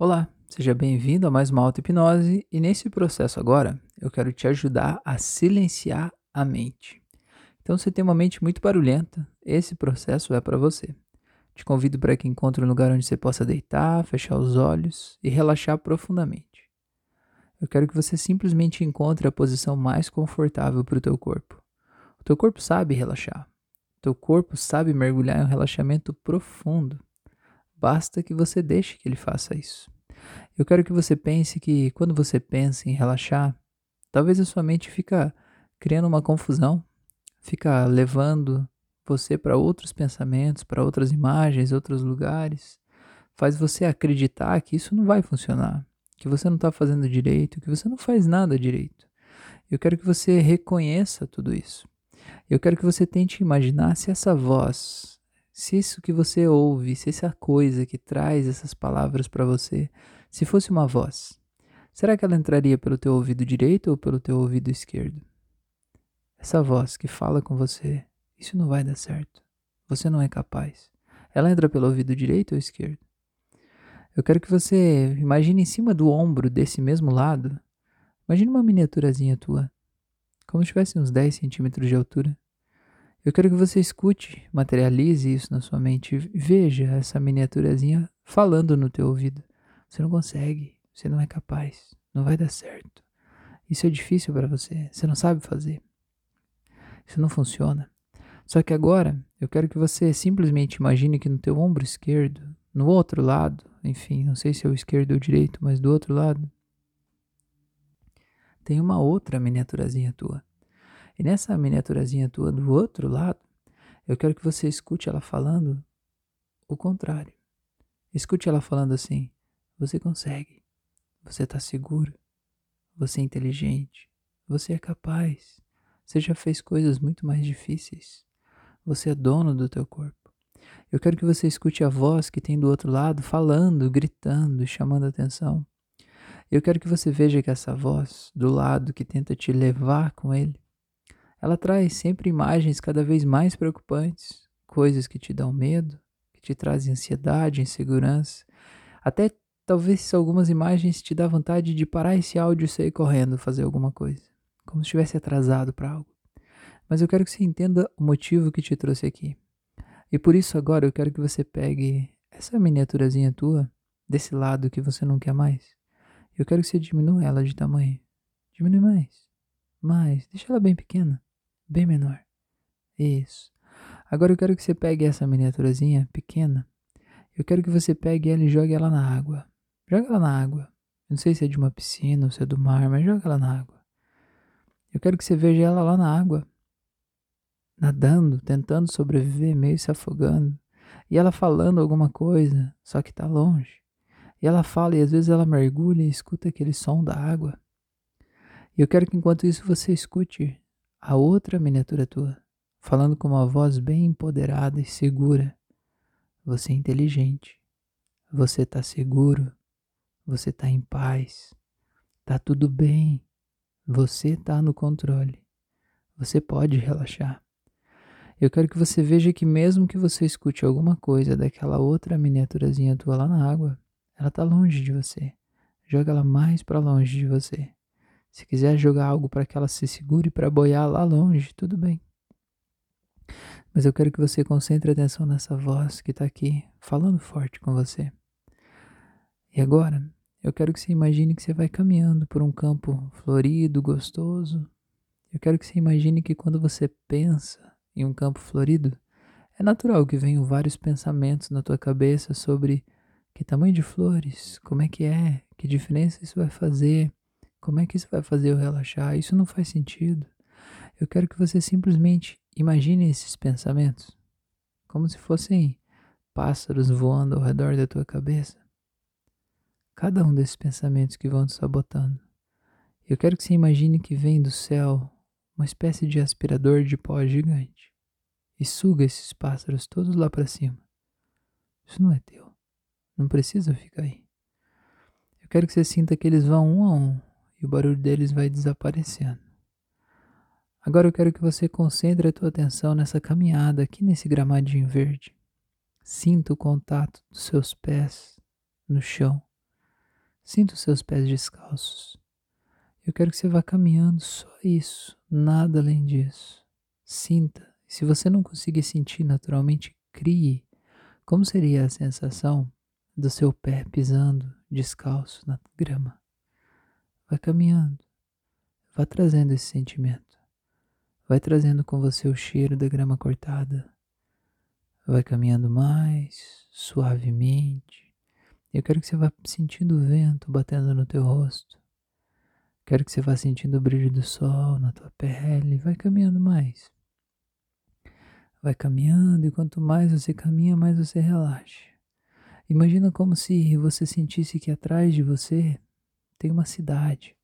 Olá, seja bem-vindo a mais uma auto-hipnose e nesse processo agora eu quero te ajudar a silenciar a mente. Então, se você tem uma mente muito barulhenta, esse processo é para você. Te convido para que encontre um lugar onde você possa deitar, fechar os olhos e relaxar profundamente. Eu quero que você simplesmente encontre a posição mais confortável para o teu corpo. O teu corpo sabe relaxar. O teu corpo sabe mergulhar em um relaxamento profundo. Basta que você deixe que ele faça isso. Eu quero que você pense que quando você pensa em relaxar, talvez a sua mente fica criando uma confusão, fica levando você para outros pensamentos, para outras imagens, outros lugares, faz você acreditar que isso não vai funcionar, que você não está fazendo direito, que você não faz nada direito. Eu quero que você reconheça tudo isso. Eu quero que você tente imaginar se essa voz se isso que você ouve, se essa coisa que traz essas palavras para você, se fosse uma voz, será que ela entraria pelo teu ouvido direito ou pelo teu ouvido esquerdo? Essa voz que fala com você, isso não vai dar certo. Você não é capaz. Ela entra pelo ouvido direito ou esquerdo? Eu quero que você imagine em cima do ombro desse mesmo lado, imagine uma miniaturazinha tua, como se tivesse uns 10 centímetros de altura. Eu quero que você escute, materialize isso na sua mente, veja essa miniaturazinha falando no teu ouvido. Você não consegue, você não é capaz, não vai dar certo. Isso é difícil para você, você não sabe fazer. Isso não funciona. Só que agora eu quero que você simplesmente imagine que no teu ombro esquerdo, no outro lado, enfim, não sei se é o esquerdo ou o direito, mas do outro lado, tem uma outra miniaturazinha tua. E nessa miniaturazinha tua do outro lado, eu quero que você escute ela falando o contrário. Escute ela falando assim: você consegue, você está seguro, você é inteligente, você é capaz, você já fez coisas muito mais difíceis, você é dono do teu corpo. Eu quero que você escute a voz que tem do outro lado falando, gritando, chamando atenção. Eu quero que você veja que essa voz do lado que tenta te levar com ele ela traz sempre imagens cada vez mais preocupantes, coisas que te dão medo, que te trazem ansiedade, insegurança. Até talvez algumas imagens te dá vontade de parar esse áudio e sair correndo fazer alguma coisa, como se estivesse atrasado para algo. Mas eu quero que você entenda o motivo que te trouxe aqui. E por isso agora eu quero que você pegue essa miniaturazinha tua, desse lado que você não quer mais. Eu quero que você diminua ela de tamanho. Diminui mais. Mais. Deixa ela bem pequena bem menor. Isso. Agora eu quero que você pegue essa miniaturazinha pequena. Eu quero que você pegue ela e jogue ela na água. Joga ela na água. Eu não sei se é de uma piscina ou se é do mar, mas joga ela na água. Eu quero que você veja ela lá na água, nadando, tentando sobreviver, meio se afogando. E ela falando alguma coisa, só que tá longe. E ela fala e às vezes ela mergulha e escuta aquele som da água. E eu quero que enquanto isso você escute a outra miniatura tua, falando com uma voz bem empoderada e segura. Você é inteligente, você está seguro, você está em paz, está tudo bem, você está no controle, você pode relaxar. Eu quero que você veja que mesmo que você escute alguma coisa daquela outra miniaturazinha tua lá na água, ela está longe de você. Joga ela mais para longe de você. Se quiser jogar algo para que ela se segure para boiar lá longe, tudo bem. Mas eu quero que você concentre atenção nessa voz que está aqui, falando forte com você. E agora, eu quero que você imagine que você vai caminhando por um campo florido, gostoso. Eu quero que você imagine que quando você pensa em um campo florido, é natural que venham vários pensamentos na tua cabeça sobre que tamanho de flores, como é que é, que diferença isso vai fazer, como é que isso vai fazer eu relaxar? Isso não faz sentido. Eu quero que você simplesmente imagine esses pensamentos como se fossem pássaros voando ao redor da tua cabeça. Cada um desses pensamentos que vão te sabotando. Eu quero que você imagine que vem do céu uma espécie de aspirador de pó gigante e suga esses pássaros todos lá para cima. Isso não é teu. Não precisa ficar aí. Eu quero que você sinta que eles vão um a um e o barulho deles vai desaparecendo. Agora eu quero que você concentre a tua atenção nessa caminhada aqui nesse gramadinho verde. Sinta o contato dos seus pés no chão. Sinta os seus pés descalços. Eu quero que você vá caminhando, só isso, nada além disso. Sinta. Se você não conseguir sentir naturalmente, crie. Como seria a sensação do seu pé pisando descalço na grama? Vai caminhando. Vá trazendo esse sentimento. Vai trazendo com você o cheiro da grama cortada. Vai caminhando mais suavemente. Eu quero que você vá sentindo o vento batendo no teu rosto. Quero que você vá sentindo o brilho do sol na tua pele. Vai caminhando mais. Vai caminhando e quanto mais você caminha, mais você relaxa. Imagina como se você sentisse que atrás de você tem uma cidade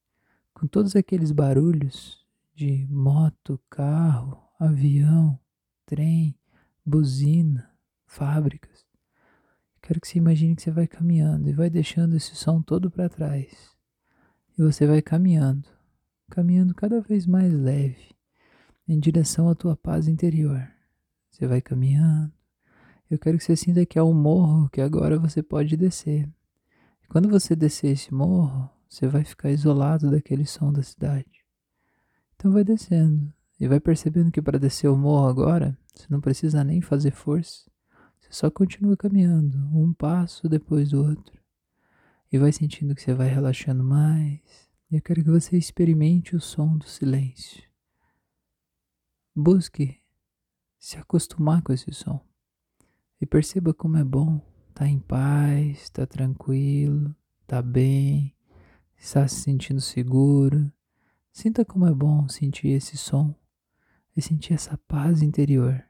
com todos aqueles barulhos de moto, carro, avião, trem, buzina, fábricas. Quero que você imagine que você vai caminhando e vai deixando esse som todo para trás. E você vai caminhando, caminhando cada vez mais leve, em direção à tua paz interior. Você vai caminhando. Eu quero que você sinta que é um morro que agora você pode descer. E quando você descer esse morro, você vai ficar isolado daquele som da cidade. Então vai descendo e vai percebendo que para descer o morro agora, você não precisa nem fazer força. Você só continua caminhando, um passo depois do outro. E vai sentindo que você vai relaxando mais. E eu quero que você experimente o som do silêncio. Busque se acostumar com esse som. E perceba como é bom estar tá em paz, estar tá tranquilo, estar tá bem, Está se sentindo seguro? Sinta como é bom sentir esse som e sentir essa paz interior.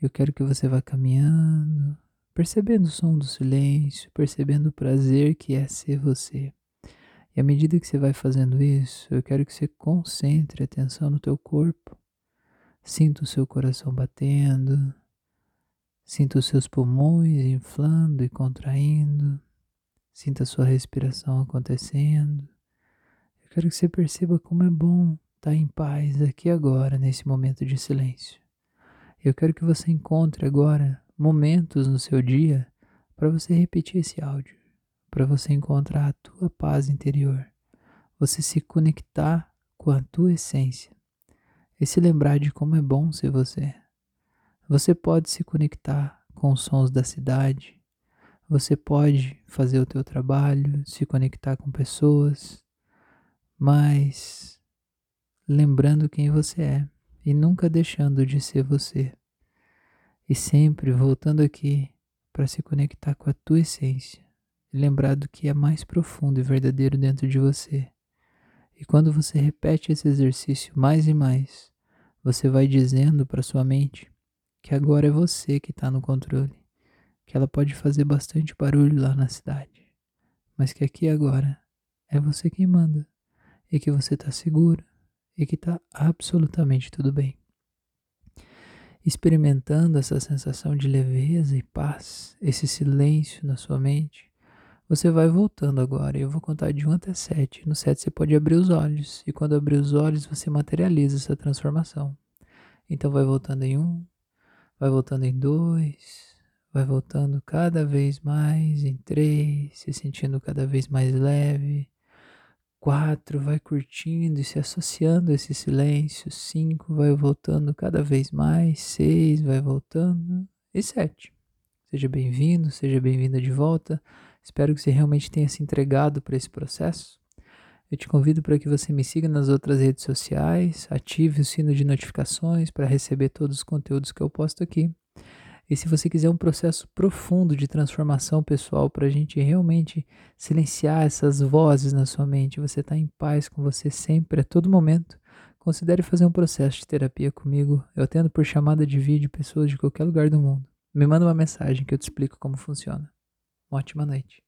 Eu quero que você vá caminhando, percebendo o som do silêncio, percebendo o prazer que é ser você. E à medida que você vai fazendo isso, eu quero que você concentre a atenção no teu corpo. Sinta o seu coração batendo, sinta os seus pulmões inflando e contraindo. Sinta a sua respiração acontecendo. Eu quero que você perceba como é bom estar em paz aqui agora, nesse momento de silêncio. Eu quero que você encontre agora momentos no seu dia para você repetir esse áudio, para você encontrar a tua paz interior, você se conectar com a tua essência e se lembrar de como é bom ser você. Você pode se conectar com os sons da cidade, você pode fazer o teu trabalho, se conectar com pessoas, mas lembrando quem você é e nunca deixando de ser você. E sempre voltando aqui para se conectar com a tua essência lembrar do que é mais profundo e verdadeiro dentro de você. E quando você repete esse exercício mais e mais, você vai dizendo para sua mente que agora é você que está no controle que ela pode fazer bastante barulho lá na cidade, mas que aqui agora é você quem manda e que você está seguro e que está absolutamente tudo bem. Experimentando essa sensação de leveza e paz, esse silêncio na sua mente, você vai voltando agora. Eu vou contar de 1 até 7. No 7 você pode abrir os olhos, e quando abrir os olhos você materializa essa transformação. Então vai voltando em 1, vai voltando em 2, vai voltando cada vez mais em três, se sentindo cada vez mais leve. Quatro, vai curtindo e se associando a esse silêncio. Cinco, vai voltando cada vez mais. Seis, vai voltando. E sete. Seja bem-vindo, seja bem-vinda de volta. Espero que você realmente tenha se entregado para esse processo. Eu te convido para que você me siga nas outras redes sociais, ative o sino de notificações para receber todos os conteúdos que eu posto aqui. E se você quiser um processo profundo de transformação pessoal para a gente realmente silenciar essas vozes na sua mente, você está em paz com você sempre, a todo momento, considere fazer um processo de terapia comigo. Eu atendo por chamada de vídeo pessoas de qualquer lugar do mundo. Me manda uma mensagem que eu te explico como funciona. Uma ótima noite.